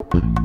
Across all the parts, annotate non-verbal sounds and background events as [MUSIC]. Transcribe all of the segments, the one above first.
you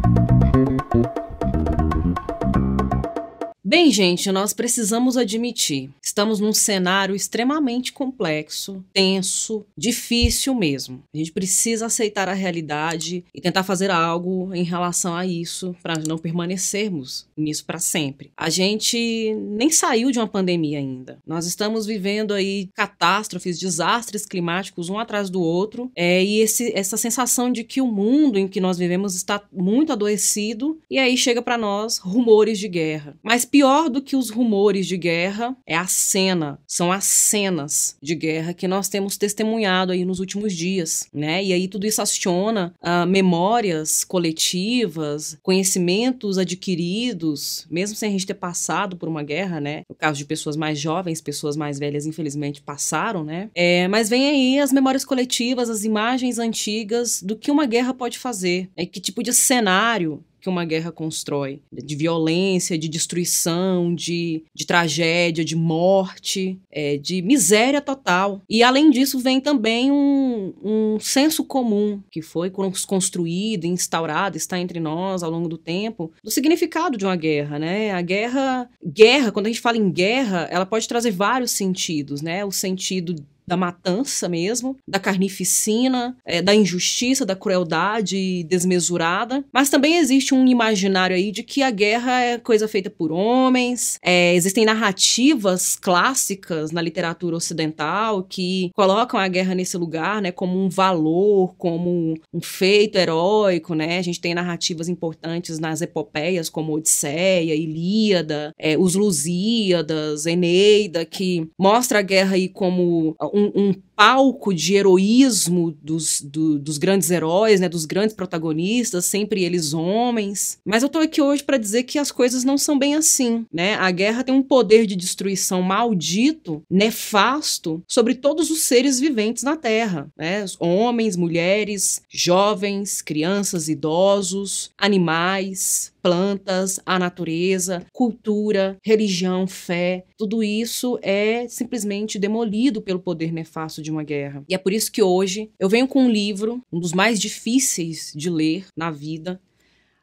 Bem, gente, nós precisamos admitir, estamos num cenário extremamente complexo, tenso, difícil mesmo. A gente precisa aceitar a realidade e tentar fazer algo em relação a isso para não permanecermos nisso para sempre. A gente nem saiu de uma pandemia ainda. Nós estamos vivendo aí catástrofes, desastres climáticos um atrás do outro, é, e esse, essa sensação de que o mundo em que nós vivemos está muito adoecido e aí chega para nós rumores de guerra. Mas pior pior do que os rumores de guerra é a cena, são as cenas de guerra que nós temos testemunhado aí nos últimos dias, né? E aí tudo isso aciona uh, memórias coletivas, conhecimentos adquiridos, mesmo sem a gente ter passado por uma guerra, né? No caso de pessoas mais jovens, pessoas mais velhas, infelizmente, passaram, né? É, mas vem aí as memórias coletivas, as imagens antigas do que uma guerra pode fazer, é que tipo de cenário que uma guerra constrói, de violência, de destruição, de, de tragédia, de morte, é, de miséria total. E além disso, vem também um, um senso comum que foi construído, instaurado, está entre nós ao longo do tempo, do significado de uma guerra, né? A guerra, guerra, quando a gente fala em guerra, ela pode trazer vários sentidos, né? O sentido da matança mesmo, da carnificina, é, da injustiça, da crueldade desmesurada. Mas também existe um imaginário aí de que a guerra é coisa feita por homens. É, existem narrativas clássicas na literatura ocidental que colocam a guerra nesse lugar, né, como um valor, como um feito heróico, né? A gente tem narrativas importantes nas epopeias como Odisseia, Ilíada, é, os Lusíadas, Eneida, que mostra a guerra aí como um, um palco de heroísmo dos, do, dos grandes heróis, né, dos grandes protagonistas, sempre eles homens. Mas eu tô aqui hoje para dizer que as coisas não são bem assim, né? A guerra tem um poder de destruição maldito, nefasto, sobre todos os seres viventes na Terra, né? Homens, mulheres, jovens, crianças, idosos, animais, plantas, a natureza, cultura, religião, fé, tudo isso é simplesmente demolido pelo poder nefasto de uma guerra. E é por isso que hoje eu venho com um livro, um dos mais difíceis de ler na vida.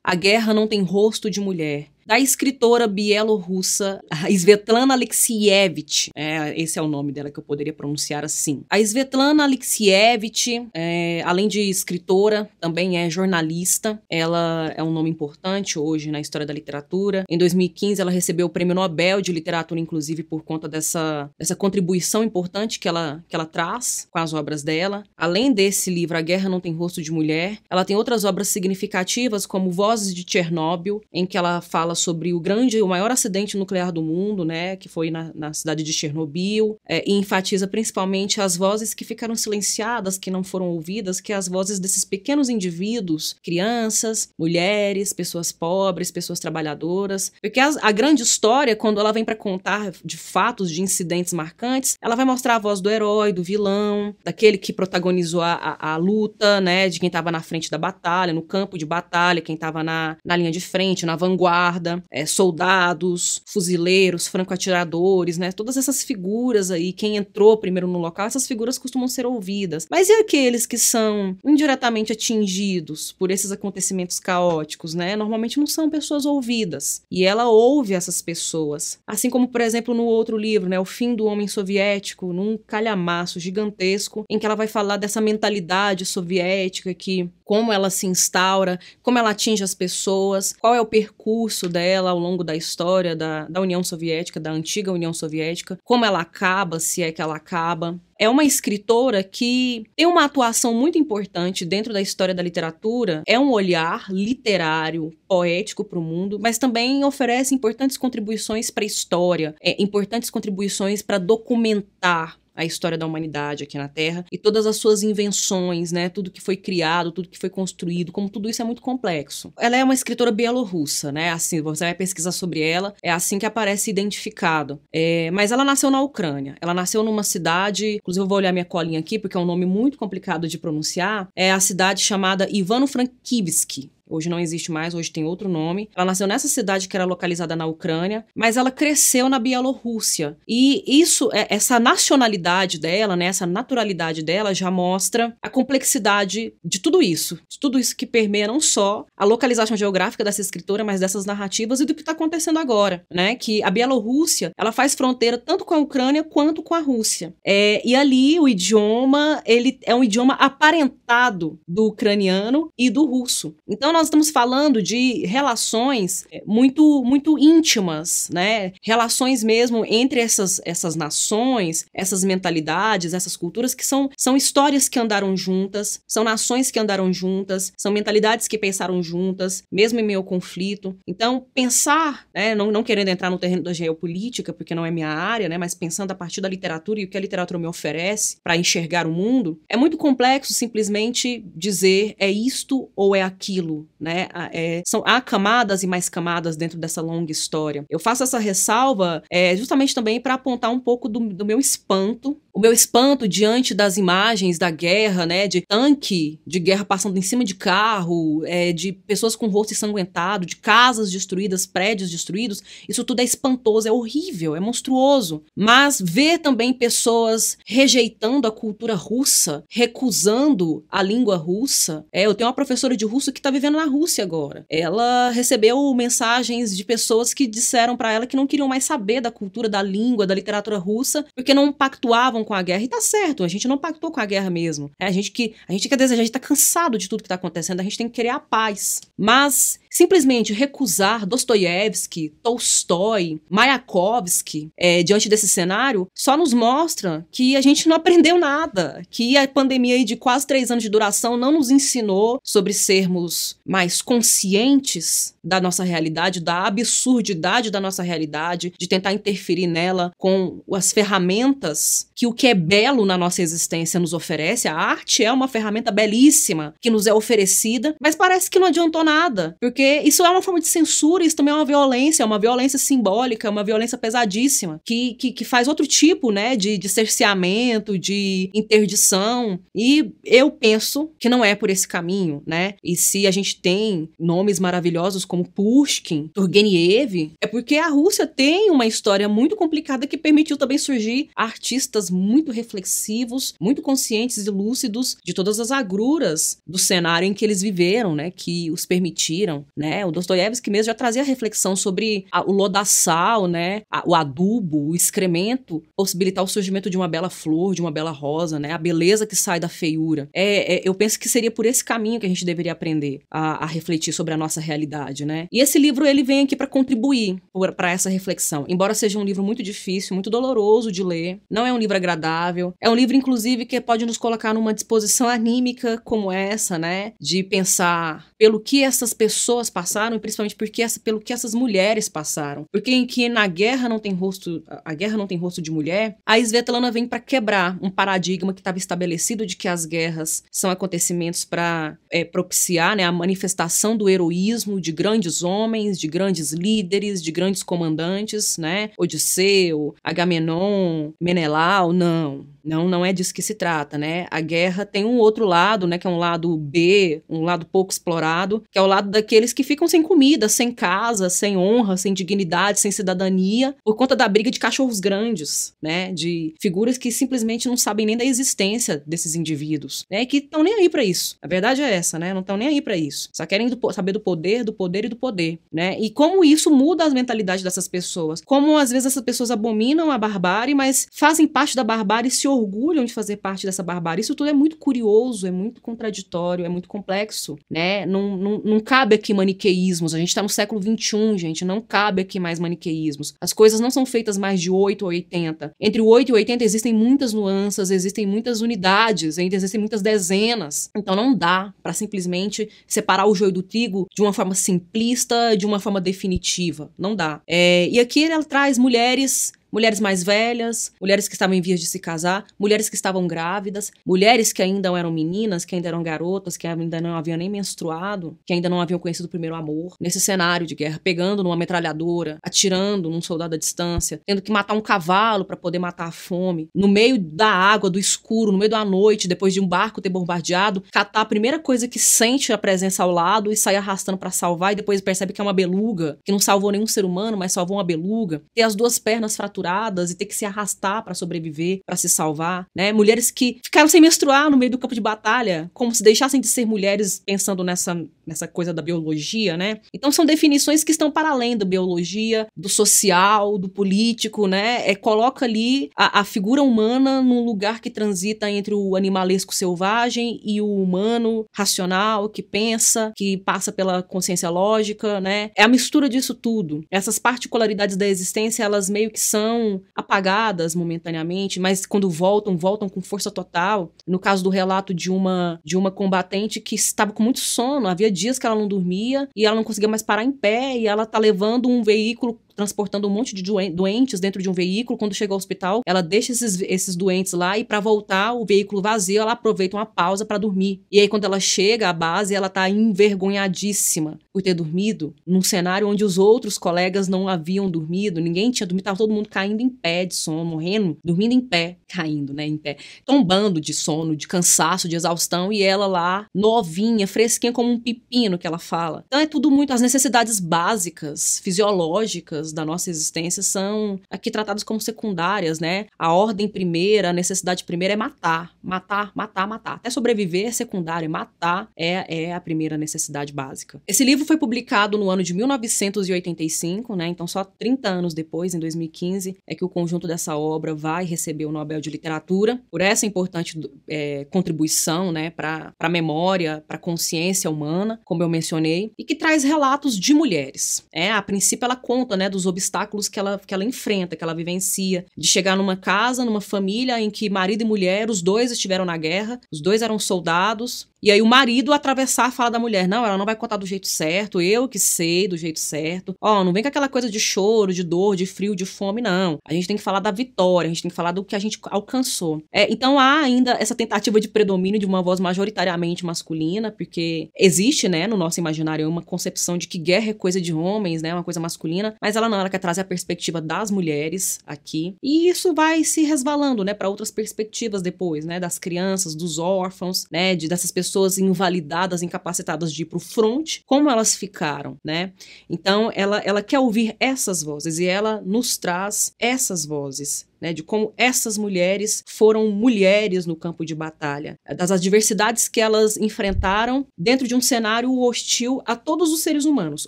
A Guerra Não Tem Rosto de Mulher, da escritora bielorrussa Svetlana Alexievich. É, esse é o nome dela que eu poderia pronunciar assim. A Svetlana Alexievich, é, além de escritora, também é jornalista. Ela é um nome importante hoje na história da literatura. Em 2015, ela recebeu o Prêmio Nobel de Literatura, inclusive por conta dessa, dessa contribuição importante que ela, que ela traz com as obras dela. Além desse livro, A Guerra Não Tem Rosto de Mulher, ela tem outras obras significativas, como Vozes de Chernobyl, em que ela fala sobre o grande, o maior acidente nuclear do mundo, né, que foi na, na cidade de Chernobyl, é, e enfatiza principalmente as vozes que ficaram silenciadas, que não foram ouvidas, que é as vozes desses pequenos indivíduos, crianças, mulheres, pessoas pobres, pessoas trabalhadoras, porque a, a grande história, quando ela vem para contar de fatos, de incidentes marcantes, ela vai mostrar a voz do herói, do vilão, daquele que protagonizou a, a, a luta, né, de quem estava na frente da batalha, no campo de batalha, quem estava na, na linha de frente, na vanguarda, é, soldados, fuzileiros, franco-atiradores, né? Todas essas figuras aí, quem entrou primeiro no local, essas figuras costumam ser ouvidas. Mas e aqueles que são indiretamente atingidos por esses acontecimentos caóticos, né? Normalmente não são pessoas ouvidas. E ela ouve essas pessoas. Assim como, por exemplo, no outro livro, né? O Fim do Homem Soviético, num calhamaço gigantesco, em que ela vai falar dessa mentalidade soviética que como ela se instaura, como ela atinge as pessoas, qual é o percurso dela ao longo da história da, da União Soviética, da antiga União Soviética, como ela acaba, se é que ela acaba. É uma escritora que tem uma atuação muito importante dentro da história da literatura, é um olhar literário, poético para o mundo, mas também oferece importantes contribuições para a história, é, importantes contribuições para documentar a história da humanidade aqui na Terra e todas as suas invenções, né? Tudo que foi criado, tudo que foi construído, como tudo isso é muito complexo. Ela é uma escritora bielorrussa, né? Assim, você vai pesquisar sobre ela, é assim que aparece identificado. É, mas ela nasceu na Ucrânia. Ela nasceu numa cidade, inclusive eu vou olhar minha colinha aqui porque é um nome muito complicado de pronunciar. É a cidade chamada Ivano-Frankivsky hoje não existe mais, hoje tem outro nome. Ela nasceu nessa cidade que era localizada na Ucrânia, mas ela cresceu na Bielorrússia. E isso, é, essa nacionalidade dela, né, essa naturalidade dela já mostra a complexidade de tudo isso, de tudo isso que permeia não só a localização geográfica dessa escritora, mas dessas narrativas e do que está acontecendo agora, né? Que a Bielorrússia, ela faz fronteira tanto com a Ucrânia quanto com a Rússia. É, e ali o idioma, ele é um idioma aparentado do ucraniano e do russo. Então nós estamos falando de relações é, muito muito íntimas, né? Relações mesmo entre essas essas nações, essas mentalidades, essas culturas que são são histórias que andaram juntas, são nações que andaram juntas, são mentalidades que pensaram juntas, mesmo em meio ao conflito. Então pensar, né, não, não querendo entrar no terreno da geopolítica, porque não é minha área, né, mas pensando a partir da literatura e o que a literatura me oferece para enxergar o mundo, é muito complexo simplesmente dizer é isto ou é aquilo, né? É, são, há camadas e mais camadas dentro dessa longa história. Eu faço essa ressalva é, justamente também para apontar um pouco do, do meu espanto o meu espanto diante das imagens da guerra, né, de tanque de guerra passando em cima de carro, é, de pessoas com o rosto ensanguentado, de casas destruídas, prédios destruídos, isso tudo é espantoso, é horrível, é monstruoso. Mas ver também pessoas rejeitando a cultura russa, recusando a língua russa. É, eu tenho uma professora de russo que está vivendo na Rússia agora. Ela recebeu mensagens de pessoas que disseram para ela que não queriam mais saber da cultura, da língua, da literatura russa, porque não pactuavam com a guerra. E tá certo, a gente não pactou com a guerra mesmo. É, a gente que a gente quer desejar, a gente tá cansado de tudo que tá acontecendo, a gente tem que querer a paz. Mas simplesmente recusar Dostoiévski, Tolstói, Mayakovsky é, diante desse cenário só nos mostra que a gente não aprendeu nada, que a pandemia de quase três anos de duração não nos ensinou sobre sermos mais conscientes da nossa realidade, da absurdidade da nossa realidade, de tentar interferir nela com as ferramentas que o que é belo na nossa existência nos oferece. A arte é uma ferramenta belíssima que nos é oferecida, mas parece que não adiantou nada, porque isso é uma forma de censura, isso também é uma violência, é uma violência simbólica, é uma violência pesadíssima, que, que, que faz outro tipo, né, de, de cerceamento, de interdição. E eu penso que não é por esse caminho, né? E se a gente tem nomes maravilhosos como Pushkin, Turgenev, é porque a Rússia tem uma história muito complicada que permitiu também surgir artistas muito reflexivos, muito conscientes e lúcidos de todas as agruras do cenário em que eles viveram, né, que os permitiram, né? O Dostoiévski mesmo já trazia reflexão sobre a, o lodaçal, né, a, o adubo, o excremento, possibilitar o surgimento de uma bela flor, de uma bela rosa, né, a beleza que sai da feiura. É, é eu penso que seria por esse caminho que a gente deveria aprender a, a refletir sobre a nossa realidade né? E esse livro ele vem aqui para contribuir para essa reflexão. Embora seja um livro muito difícil, muito doloroso de ler, não é um livro agradável. É um livro inclusive que pode nos colocar numa disposição anímica como essa, né? De pensar pelo que essas pessoas passaram e principalmente porque essa, pelo que essas mulheres passaram. Porque em que na guerra não tem rosto, a guerra não tem rosto de mulher, a Svetlana vem para quebrar um paradigma que estava estabelecido de que as guerras são acontecimentos para é, propiciar né, a manifestação do heroísmo de grandes homens, de grandes líderes, de grandes comandantes, né? Odisseu, Agamenon, Menelau, não. Não, não é disso que se trata, né? A guerra tem um outro lado, né, que é um lado B, um lado pouco explorado, que é o lado daqueles que ficam sem comida, sem casa, sem honra, sem dignidade, sem cidadania, por conta da briga de cachorros grandes, né? De figuras que simplesmente não sabem nem da existência desses indivíduos, né? Que estão nem aí para isso. A verdade é essa, né? Não estão nem aí para isso. Só querem do, saber do poder, do poder e do poder, né? E como isso muda as mentalidades dessas pessoas. Como às vezes essas pessoas abominam a barbárie, mas fazem parte da barbárie se orgulham de fazer parte dessa barbárie. Isso tudo é muito curioso, é muito contraditório, é muito complexo, né? Não, não, não cabe aqui maniqueísmos. A gente está no século XXI, gente, não cabe aqui mais maniqueísmos. As coisas não são feitas mais de 8 ou 80. Entre o 8 e o 80 existem muitas nuances, existem muitas unidades, ainda existem muitas dezenas. Então não dá para simplesmente separar o joio do trigo de uma forma simplista, de uma forma definitiva. Não dá. É, e aqui ela traz mulheres mulheres mais velhas, mulheres que estavam em vias de se casar, mulheres que estavam grávidas, mulheres que ainda eram meninas, que ainda eram garotas, que ainda não haviam nem menstruado, que ainda não haviam conhecido o primeiro amor, nesse cenário de guerra, pegando numa metralhadora, atirando num soldado à distância, tendo que matar um cavalo para poder matar a fome, no meio da água, do escuro, no meio da noite, depois de um barco ter bombardeado, catar a primeira coisa que sente a presença ao lado e sair arrastando para salvar e depois percebe que é uma beluga, que não salvou nenhum ser humano, mas salvou uma beluga, ter as duas pernas fraturadas e ter que se arrastar para sobreviver, para se salvar, né? Mulheres que ficaram sem menstruar no meio do campo de batalha, como se deixassem de ser mulheres pensando nessa nessa coisa da biologia, né? Então são definições que estão para além da biologia, do social, do político, né? É, coloca ali a, a figura humana num lugar que transita entre o animalesco selvagem e o humano racional, que pensa, que passa pela consciência lógica, né? É a mistura disso tudo. Essas particularidades da existência, elas meio que são apagadas momentaneamente, mas quando voltam, voltam com força total. No caso do relato de uma de uma combatente que estava com muito sono, havia dias que ela não dormia e ela não conseguia mais parar em pé e ela tá levando um veículo transportando um monte de doentes dentro de um veículo. Quando chega ao hospital, ela deixa esses, esses doentes lá e para voltar, o veículo vazio, ela aproveita uma pausa para dormir. E aí, quando ela chega à base, ela tá envergonhadíssima por ter dormido num cenário onde os outros colegas não haviam dormido, ninguém tinha dormido, tava todo mundo caindo em pé de sono, morrendo, dormindo em pé, caindo, né, em pé, tombando de sono, de cansaço, de exaustão, e ela lá, novinha, fresquinha como um pepino que ela fala. Então é tudo muito as necessidades básicas, fisiológicas da nossa existência são aqui tratadas como secundárias, né? A ordem primeira, a necessidade primeira é matar, matar, matar, matar. Até sobreviver é secundário, matar é, é a primeira necessidade básica. Esse livro foi publicado no ano de 1985, né? Então só 30 anos depois, em 2015, é que o conjunto dessa obra vai receber o Nobel de Literatura por essa importante é, contribuição, né, para a memória, para a consciência humana, como eu mencionei, e que traz relatos de mulheres. É, a princípio ela conta, né, dos obstáculos que ela, que ela enfrenta, que ela vivencia. De chegar numa casa, numa família em que marido e mulher, os dois estiveram na guerra, os dois eram soldados, e aí o marido atravessar a fala da mulher, não, ela não vai contar do jeito certo, eu que sei do jeito certo. Ó, oh, não vem com aquela coisa de choro, de dor, de frio, de fome, não. A gente tem que falar da vitória, a gente tem que falar do que a gente alcançou. É, então há ainda essa tentativa de predomínio de uma voz majoritariamente masculina, porque existe, né, no nosso imaginário uma concepção de que guerra é coisa de homens, né, uma coisa masculina, mas ela não, ela quer trazer a perspectiva das mulheres aqui. E isso vai se resvalando, né, para outras perspectivas depois, né, das crianças, dos órfãos, né, de dessas pessoas pessoas invalidadas, incapacitadas de ir para o front, como elas ficaram, né? Então, ela, ela quer ouvir essas vozes e ela nos traz essas vozes. Né, de como essas mulheres foram mulheres no campo de batalha, das adversidades que elas enfrentaram dentro de um cenário hostil a todos os seres humanos,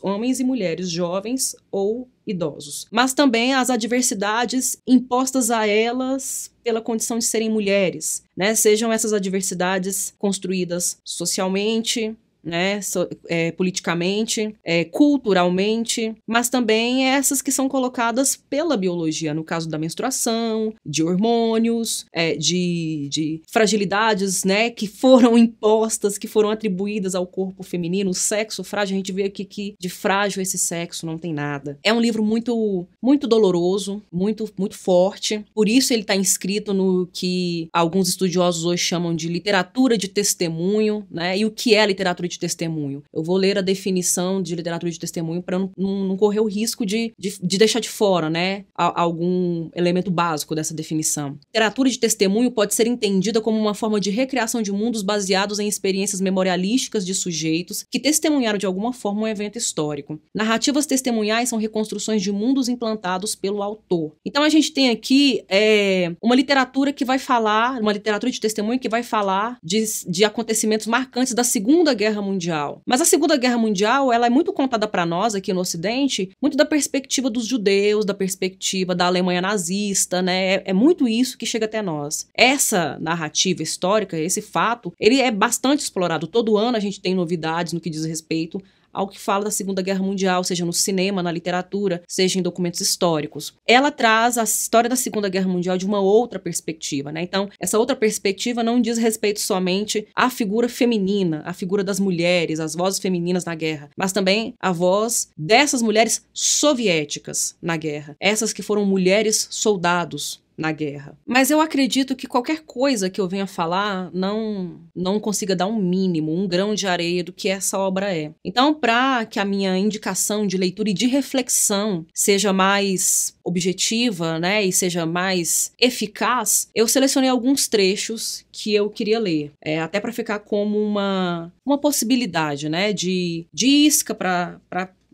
homens e mulheres, jovens ou idosos, mas também as adversidades impostas a elas pela condição de serem mulheres, né? Sejam essas adversidades construídas socialmente, né, so, é, politicamente, é, culturalmente, mas também essas que são colocadas pela biologia, no caso da menstruação, de hormônios, é, de, de fragilidades, né, que foram [LAUGHS] impostas, que foram atribuídas ao corpo feminino, o sexo frágil, a gente vê aqui que de frágil esse sexo não tem nada. É um livro muito, muito doloroso, muito, muito forte, por isso ele está inscrito no que alguns estudiosos hoje chamam de literatura de testemunho, né, e o que é literatura de testemunho. Eu vou ler a definição de literatura de testemunho para não, não, correr o risco de, de, de, deixar de fora, né, algum elemento básico dessa definição. Literatura de testemunho pode ser entendida como uma forma de recriação de mundos baseados em experiências memorialísticas de sujeitos que testemunharam de alguma forma um evento histórico. Narrativas testemunhais são reconstruções de mundos implantados pelo autor. Então a gente tem aqui é, uma literatura que vai falar, uma literatura de testemunho que vai falar de, de acontecimentos marcantes da Segunda Guerra Mundial. Mas a Segunda Guerra Mundial, ela é muito contada para nós aqui no Ocidente, muito da perspectiva dos judeus, da perspectiva da Alemanha nazista, né? É, é muito isso que chega até nós. Essa narrativa histórica, esse fato, ele é bastante explorado. Todo ano a gente tem novidades no que diz respeito ao que fala da Segunda Guerra Mundial, seja no cinema, na literatura, seja em documentos históricos. Ela traz a história da Segunda Guerra Mundial de uma outra perspectiva, né? Então, essa outra perspectiva não diz respeito somente à figura feminina, à figura das mulheres, às vozes femininas na guerra, mas também à voz dessas mulheres soviéticas na guerra, essas que foram mulheres soldados na guerra. Mas eu acredito que qualquer coisa que eu venha falar não não consiga dar um mínimo, um grão de areia do que essa obra é. Então, para que a minha indicação de leitura e de reflexão seja mais objetiva, né, e seja mais eficaz, eu selecionei alguns trechos que eu queria ler, é, até para ficar como uma uma possibilidade, né, de, de isca para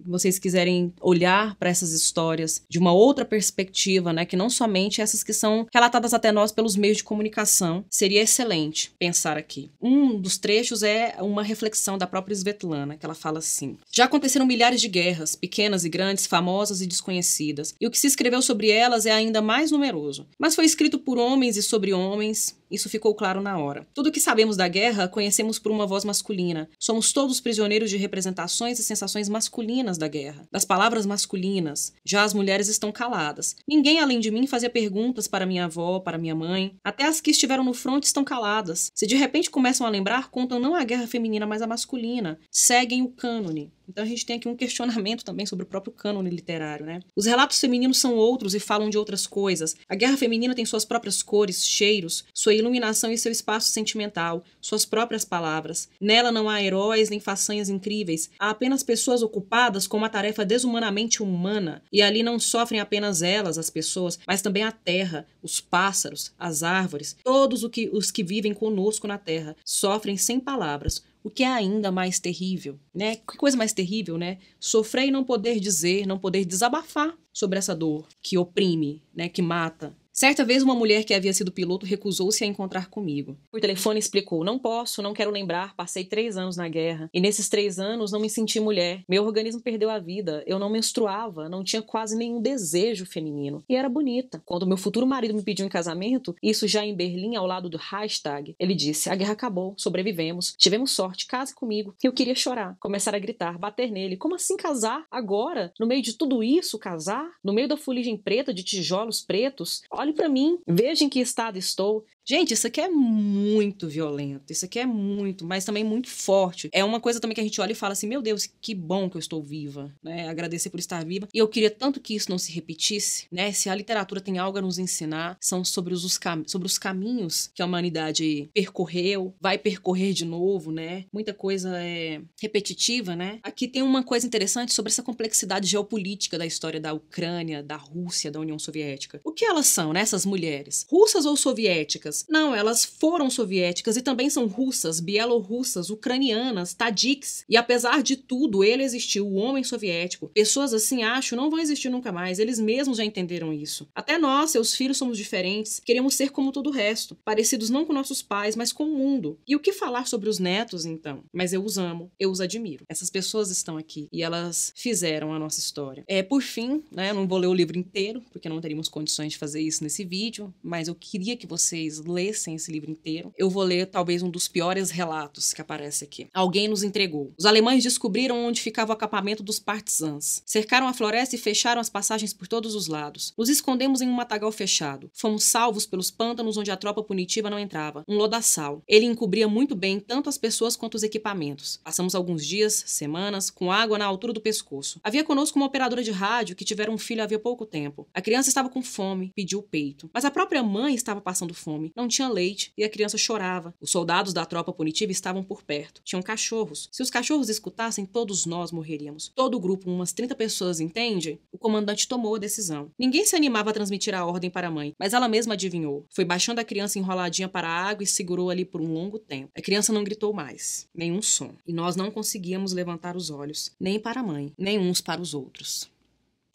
vocês quiserem olhar para essas histórias de uma outra perspectiva, né, que não somente essas que são relatadas até nós pelos meios de comunicação, seria excelente pensar aqui. Um dos trechos é uma reflexão da própria Svetlana, que ela fala assim: Já aconteceram milhares de guerras, pequenas e grandes, famosas e desconhecidas, e o que se escreveu sobre elas é ainda mais numeroso. Mas foi escrito por homens e sobre homens, isso ficou claro na hora. Tudo o que sabemos da guerra conhecemos por uma voz masculina. Somos todos prisioneiros de representações e sensações masculinas da guerra, das palavras masculinas. Já as mulheres estão caladas. Ninguém além de mim fazia perguntas para minha avó, para minha mãe. Até as que estiveram no front estão caladas. Se de repente começam a lembrar, contam não a guerra feminina, mas a masculina. Seguem o cânone. Então a gente tem aqui um questionamento também sobre o próprio cânone literário, né? Os relatos femininos são outros e falam de outras coisas. A guerra feminina tem suas próprias cores, cheiros, sua iluminação e seu espaço sentimental, suas próprias palavras. Nela não há heróis nem façanhas incríveis, há apenas pessoas ocupadas com uma tarefa desumanamente humana. E ali não sofrem apenas elas, as pessoas, mas também a terra, os pássaros, as árvores, todos os que vivem conosco na terra, sofrem sem palavras o que é ainda mais terrível, né? Que coisa mais terrível, né? Sofrer e não poder dizer, não poder desabafar sobre essa dor que oprime, né, que mata, Certa vez, uma mulher que havia sido piloto recusou-se a encontrar comigo. Por telefone explicou: Não posso, não quero lembrar, passei três anos na guerra. E nesses três anos não me senti mulher. Meu organismo perdeu a vida. Eu não menstruava, não tinha quase nenhum desejo feminino. E era bonita. Quando meu futuro marido me pediu em casamento, isso já em Berlim, ao lado do Reichstag, ele disse: A guerra acabou, sobrevivemos, tivemos sorte, case comigo. Eu queria chorar, começar a gritar, bater nele. Como assim casar? Agora? No meio de tudo isso, casar? No meio da fuligem preta de tijolos pretos? Olha Olhe para mim, veja em que estado estou, Gente, isso aqui é muito violento, isso aqui é muito, mas também muito forte. É uma coisa também que a gente olha e fala assim: meu Deus, que bom que eu estou viva, né? Agradecer por estar viva. E eu queria tanto que isso não se repetisse, né? Se a literatura tem algo a nos ensinar, são sobre os, cam sobre os caminhos que a humanidade percorreu, vai percorrer de novo, né? Muita coisa é repetitiva, né? Aqui tem uma coisa interessante sobre essa complexidade geopolítica da história da Ucrânia, da Rússia, da União Soviética. O que elas são, né? Essas mulheres? Russas ou soviéticas? Não, elas foram soviéticas e também são russas, bielorrussas, ucranianas, tadiks. E apesar de tudo, ele existiu, o homem soviético. Pessoas assim, acho, não vão existir nunca mais. Eles mesmos já entenderam isso. Até nós, seus filhos, somos diferentes. Queremos ser como todo o resto. Parecidos não com nossos pais, mas com o mundo. E o que falar sobre os netos, então? Mas eu os amo, eu os admiro. Essas pessoas estão aqui e elas fizeram a nossa história. É, por fim, né, não vou ler o livro inteiro, porque não teríamos condições de fazer isso nesse vídeo, mas eu queria que vocês lessem esse livro inteiro. Eu vou ler talvez um dos piores relatos que aparece aqui. Alguém nos entregou. Os alemães descobriram onde ficava o acampamento dos partisans. Cercaram a floresta e fecharam as passagens por todos os lados. Nos escondemos em um matagal fechado. Fomos salvos pelos pântanos onde a tropa punitiva não entrava. Um lodaçal. Ele encobria muito bem tanto as pessoas quanto os equipamentos. Passamos alguns dias, semanas, com água na altura do pescoço. Havia conosco uma operadora de rádio que tivera um filho havia pouco tempo. A criança estava com fome, pediu peito. Mas a própria mãe estava passando fome não tinha leite e a criança chorava. Os soldados da tropa punitiva estavam por perto. Tinham cachorros. Se os cachorros escutassem, todos nós morreríamos. Todo o grupo, umas 30 pessoas, entende? O comandante tomou a decisão. Ninguém se animava a transmitir a ordem para a mãe, mas ela mesma adivinhou. Foi baixando a criança enroladinha para a água e segurou ali por um longo tempo. A criança não gritou mais, nenhum som. E nós não conseguíamos levantar os olhos, nem para a mãe, nem uns para os outros.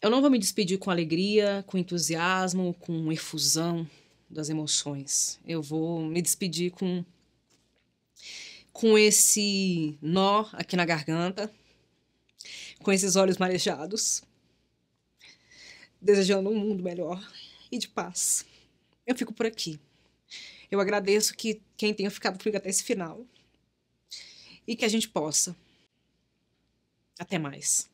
Eu não vou me despedir com alegria, com entusiasmo, com efusão das emoções. Eu vou me despedir com com esse nó aqui na garganta, com esses olhos marejados, desejando um mundo melhor e de paz. Eu fico por aqui. Eu agradeço que quem tenha ficado comigo até esse final e que a gente possa Até mais.